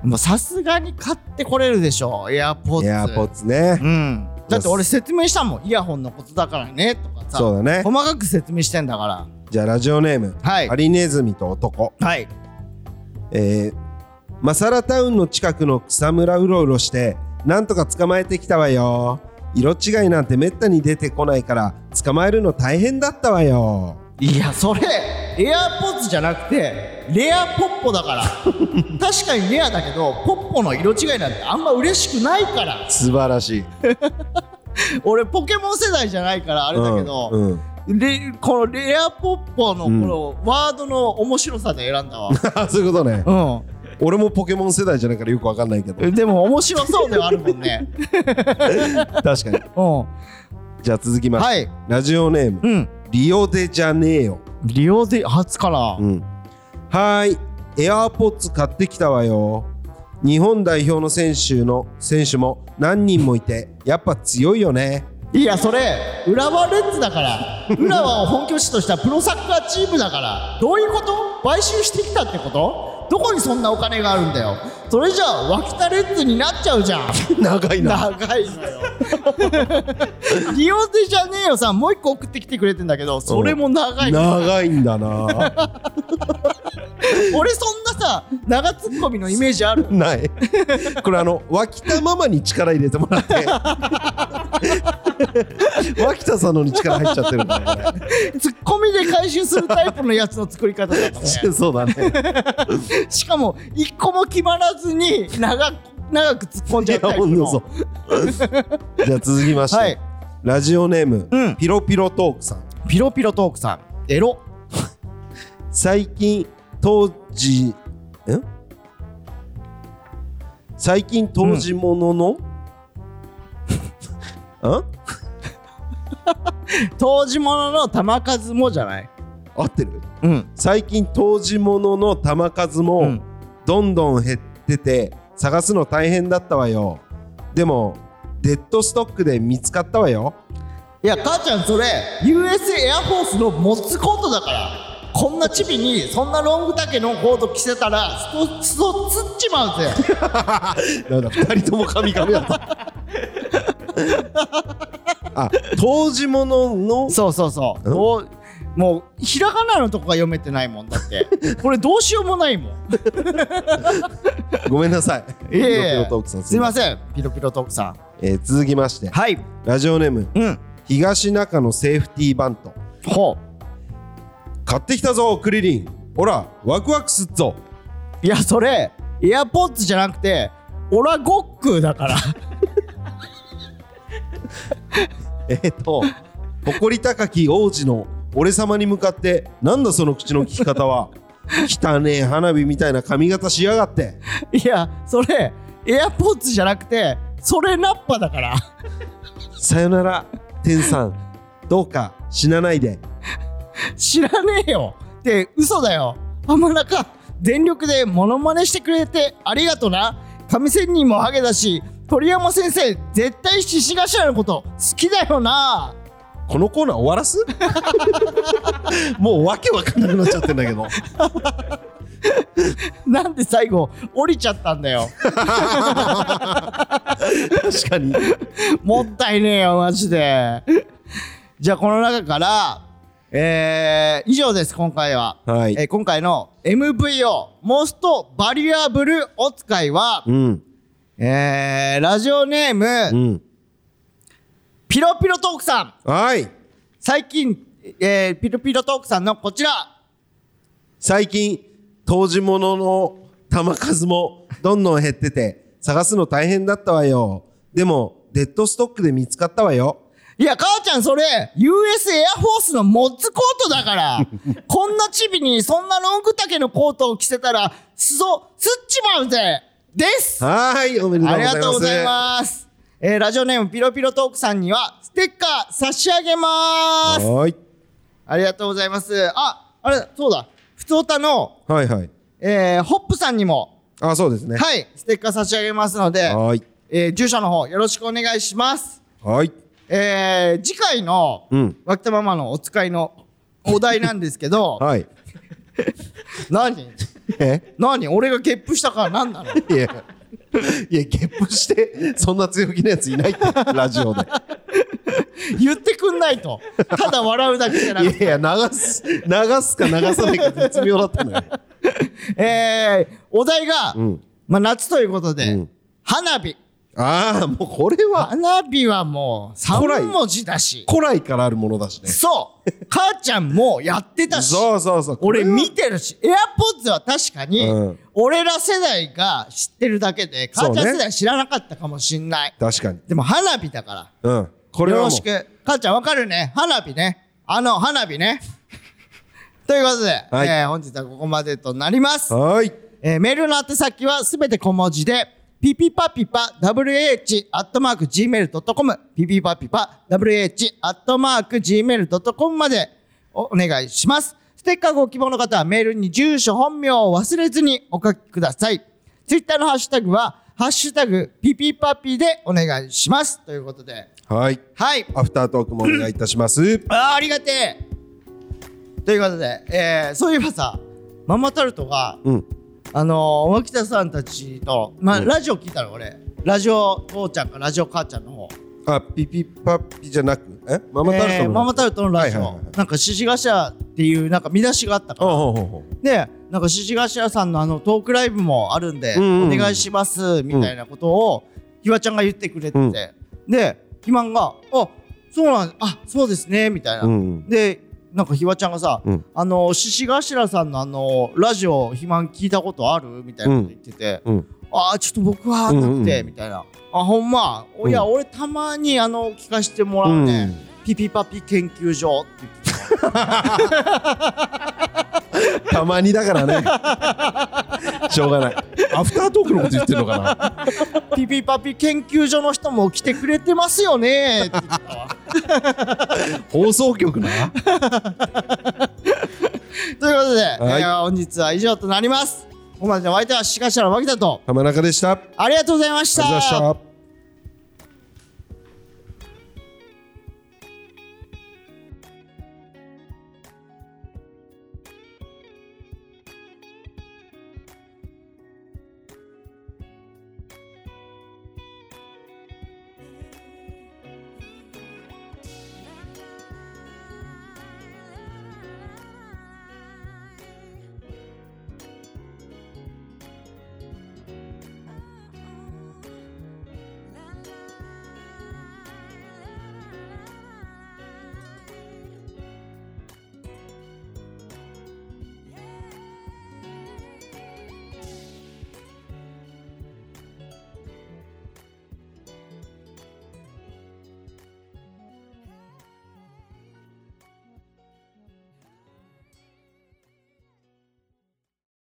もうさすがに買ってこれるでしょ AirPods エアポッツ。ね。うん。だって俺説明したもんイヤホンのことだからねとかさ。そうだね。細かく説明してんだから。じゃあラジオネームはい。ハリネズミと男。はい。えー、マサラタウンの近くの草むらうろうろしてなんとか捕まえてきたわよ。色違いなんてめったに出てこないから捕まえるの大変だったわよ。いやそれエアポッツじゃなくてレアポッポだから。<laughs> 確かにレアだけどポッポの色違いなんてあんま嬉しくないから。素晴らしい。<laughs> 俺ポケモン世代じゃないからあれだけど、うんうん。レこのレアポッポのこのワードの面白さで選んだわ。あ <laughs> そういうことね。う俺もポケモン世代じゃないからよくわかんないけど。ん <laughs> でも面白そうではあるもんね。<laughs> 確かに。うん。じゃあ続きまして、はい。ラジオネーム。うん。リオデジャネーオリオで初から。うん。はーい。エアーポッツ買ってきたわよ。日本代表の選手の選手も何人もいてやっぱ強いよね。いやそれ浦和レッズだから。浦和を本拠地としたプロサッカーチームだから。どういうこと？買収してきたってこと？どこにそんなお金があるんだよ。それじゃあ脇田レッズになっちゃうじゃん。長い長いのよ。リオデジャネイロさ。んもう一個送ってきてくれてんだけどそれも長い。の長いんだな。<laughs> 俺そんなさ長ツッコミのイメージある？ない。これあの脇田ママに力入れてもらって <laughs> 脇田さんのに力入っちゃってるからこツッコミで回収するタイプのやつの作り方だったね。れ <laughs> そうだね。しかも一個も決まらずに長く長く突っ込んじゃうタイプの。ほんとそう。じゃあ続きまして、はい。ラジオネーム、うん。ピロピロトークさん。ピロピロトークさん。エロ。最近当時ん最近当時ものの、ん、<laughs> <laughs> 当時ものの玉数もじゃない。合ってる？うん。最近当時ものの玉数うもん。どんどん減ってて探すの大変だったわよ。でもデッドストックで見つかったわよ。いや母ちゃんそれ US エアフォースのモッツコートだからこんなチビにそんなロング丈のコート着せたらストストつっちまうぜ <laughs> なんだ二人とも神々だった <laughs> あ当時ものの？そうそうそう。おもうひらがなのとこが読めてないもんだって。<laughs> これどうしようもないもん。ごめんなさい。いえピロピロトークさんすいません。ピロピロトークさん。えー続きまして。はい。ラジオネームうん。東中野セーフティーバント。ほ買ってきたぞクリリン。ほらワクワクすっぞ。ういやそれエアポッツじゃなくてオラゴックーだから <laughs> えっ、と誇り高き王子の俺様に向かってなんだその口の利き方は？<laughs> 汚ねえ花火みたいな髪型しやがって。いやそれエアポッツじゃなくてそれナッパだから。<laughs> さよなら天さん。どうか死なないで。知らねえよ。って嘘だよ。浜中全力でモノマネしてくれてありがとな。上仙人もハゲだし鳥山先生絶対獅子頭のこと好きだよな。このコーナー終わらす？<laughs> もうわけわかんなくなっちゃってんだけど。<laughs> なんで最後降りちゃったんだよ。確かに。もったいねえよマジで。じゃあこの中からえー、以上です今回は、はい。えー今回の MVO モストバリアブルお使いは、うんえー、ラジオネーム、うん。ピロピロトークさん。はい。最近、えー、ピロピロトークさんのこちら。最近当時物の玉数もどんどん減ってて探すの大変だったわよ。でもデッドストックで見つかったわよ。いや母ちゃんそれ US エアフォースのモッツコートだから <laughs> こんなチビにそんなロング丈のコートを着せたら裾すっちまうぜですはーいおめでとうありございますがとうございます。えー、ラジオネームピロピロトークさんにはステッカー差し上げます。はーいありがとうございます。あ、あれ、そうだ。ふつおたの、はいはいえー、ホップさんにも、あそうですねはい、ステッカー差し上げますので、はーいえー、住所の方よろしくお願いします。はいえー、次回の、うん脇田ママのお使いのお題なんですけど、はい <laughs> 何？え？何？俺がゲップしたから何なの？いやいやゲップしてそんな強気なやついないってラジオで。言ってくんないと。ただ笑うだけじゃなくて。いやいや流す流すか流さないか絶妙だったのよ。<laughs> えー、お題が、ん。まあ、夏ということで、うん。花火。ああもうこれは花火はもう古来3文字だし。古来からあるものだしねそう母ちゃんもやってたし。そうそうそう俺見てるし、エアポッズは確かに、うん俺ら世代が知ってるだけで、母ちゃん世代知らなかったかもしんない。確かにでも花火だから。うんこれはよろしく。母ちゃんわかるね花火ね。あの花火ね。ということで、はいえー本日はここまでとなります。はーいえーメールの宛先はすべて小文字で、ピピパピパ WH アットマーク Gmail.com ピピパピパ WH アットマーク Gmail.com までおお願いします。ステッカーご希望の方はメールに住所、本名を忘れずにお書きください。ツイッターのハッシュタグは、ハッシュタグピピパピでお願いします。ということで。はいはい。アフタートークもお願いいたしますあーありがてえということで、えー、そういえばさ、ママタルトが、うんあのー、脇田さんたちと、まあ、うんラジオ聞いたの俺。ラジオ父ちゃんかラジオ母ちゃんの方。あピピパピじゃなくえ？ママタルトの、えーママタルトのラジオ。はいはいはいはいなんか、獅子頭っていう、なんか見出しがあったから。で、なんか、獅子頭さんのあの、トークライブもあるんで、うんうんうんお願いします、みたいなことを、ひわちゃんが言ってくれてて。うんで、ひまんが、あ、そうなん、あ、そうですね、みたいな。ううんでなんかひわちゃんがさ、うん。あの獅子頭さんのあのラジオ肥満聞いたことあるみたいなこと言ってて、うん。ああちょっと僕はなくて、うんうんうん。みたいな。あほんま。いや、俺たまにあの聞かせてもらうね、ピピパピ研究所って言ってた <laughs> まにだからね <laughs> しょうがない。アフタートークのこと言ってるのかな？たピピパピ研究所の人も来てくれてますよね。って言ってたわ放送局な？ということで、はい。えー本日は以上となります。ここまでのお相手は獅子頭脇田と。浜中でした。ありありがとうございましがとうございました